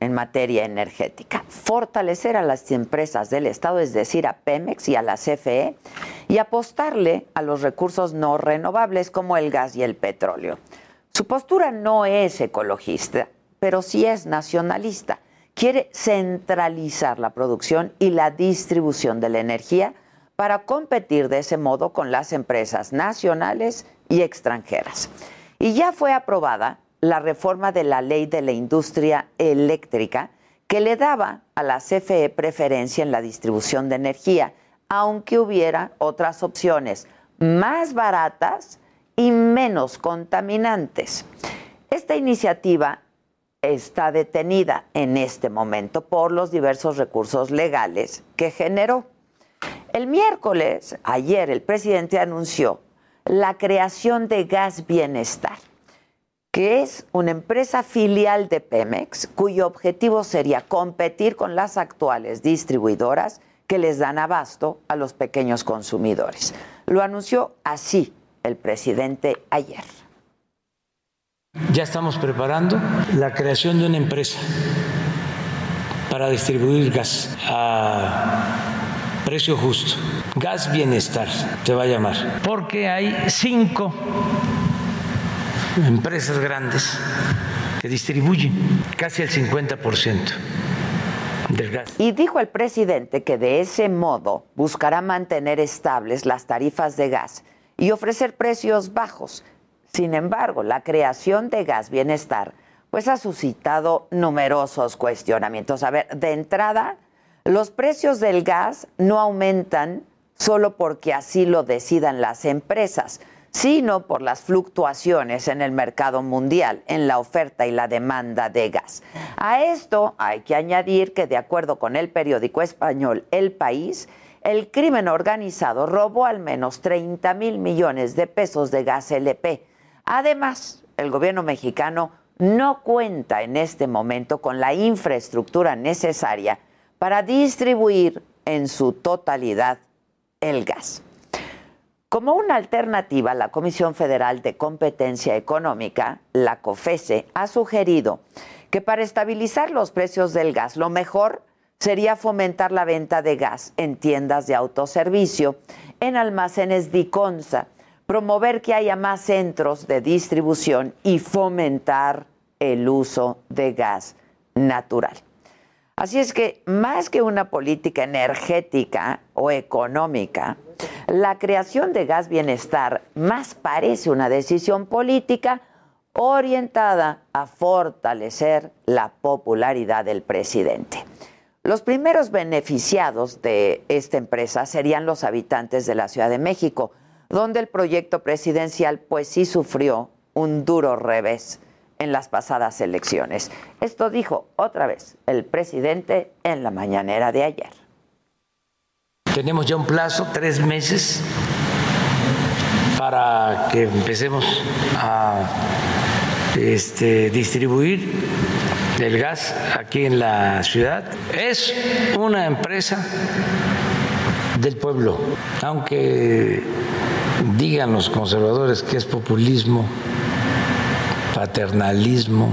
en materia energética. Fortalecer a las empresas del Estado, es decir, a Pemex y a la CFE, y apostarle a los recursos no renovables como el gas y el petróleo. Su postura no es ecologista, pero sí es nacionalista. Quiere centralizar la producción y la distribución de la energía para competir de ese modo con las empresas nacionales y extranjeras. Y ya fue aprobada la reforma de la ley de la industria eléctrica que le daba a la CFE preferencia en la distribución de energía, aunque hubiera otras opciones más baratas y menos contaminantes. Esta iniciativa está detenida en este momento por los diversos recursos legales que generó. El miércoles, ayer, el presidente anunció la creación de Gas Bienestar que es una empresa filial de Pemex cuyo objetivo sería competir con las actuales distribuidoras que les dan abasto a los pequeños consumidores. Lo anunció así el presidente ayer. Ya estamos preparando la creación de una empresa para distribuir gas a precio justo. Gas Bienestar se va a llamar. Porque hay cinco empresas grandes que distribuyen casi el 50% del gas. Y dijo el presidente que de ese modo buscará mantener estables las tarifas de gas y ofrecer precios bajos. Sin embargo, la creación de Gas Bienestar pues ha suscitado numerosos cuestionamientos. A ver, de entrada, los precios del gas no aumentan solo porque así lo decidan las empresas sino por las fluctuaciones en el mercado mundial, en la oferta y la demanda de gas. A esto hay que añadir que, de acuerdo con el periódico español El País, el crimen organizado robó al menos 30 mil millones de pesos de gas LP. Además, el gobierno mexicano no cuenta en este momento con la infraestructura necesaria para distribuir en su totalidad el gas. Como una alternativa, la Comisión Federal de Competencia Económica, la COFESE, ha sugerido que para estabilizar los precios del gas, lo mejor sería fomentar la venta de gas en tiendas de autoservicio, en almacenes Diconsa, promover que haya más centros de distribución y fomentar el uso de gas natural. Así es que más que una política energética o económica, la creación de gas bienestar más parece una decisión política orientada a fortalecer la popularidad del presidente. Los primeros beneficiados de esta empresa serían los habitantes de la Ciudad de México, donde el proyecto presidencial pues sí sufrió un duro revés en las pasadas elecciones. Esto dijo otra vez el presidente en la mañanera de ayer. Tenemos ya un plazo, tres meses, para que empecemos a este, distribuir el gas aquí en la ciudad. Es una empresa del pueblo, aunque digan los conservadores que es populismo, paternalismo,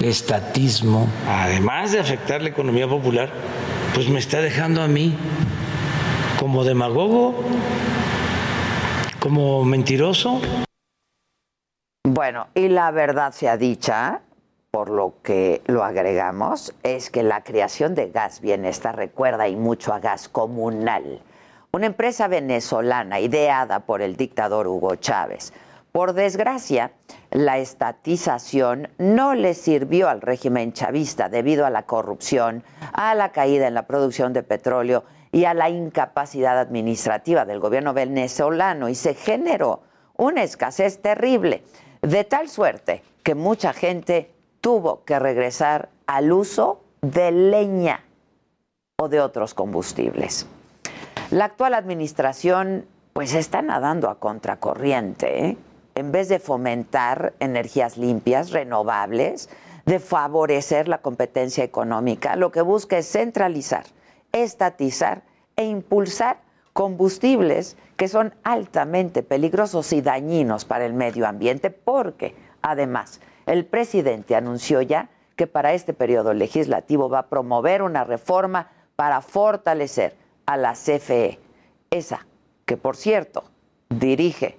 estatismo, además de afectar la economía popular, pues me está dejando a mí como demagogo, como mentiroso. Bueno, y la verdad sea dicha, por lo que lo agregamos es que la creación de gas bienestar recuerda y mucho a gas comunal, una empresa venezolana ideada por el dictador Hugo Chávez. Por desgracia, la estatización no le sirvió al régimen chavista debido a la corrupción, a la caída en la producción de petróleo y a la incapacidad administrativa del gobierno venezolano y se generó una escasez terrible, de tal suerte que mucha gente tuvo que regresar al uso de leña o de otros combustibles. La actual administración pues está nadando a contracorriente, ¿eh? En vez de fomentar energías limpias, renovables, de favorecer la competencia económica, lo que busca es centralizar, estatizar e impulsar combustibles que son altamente peligrosos y dañinos para el medio ambiente porque, además, el presidente anunció ya que para este periodo legislativo va a promover una reforma para fortalecer a la CFE, esa que, por cierto, dirige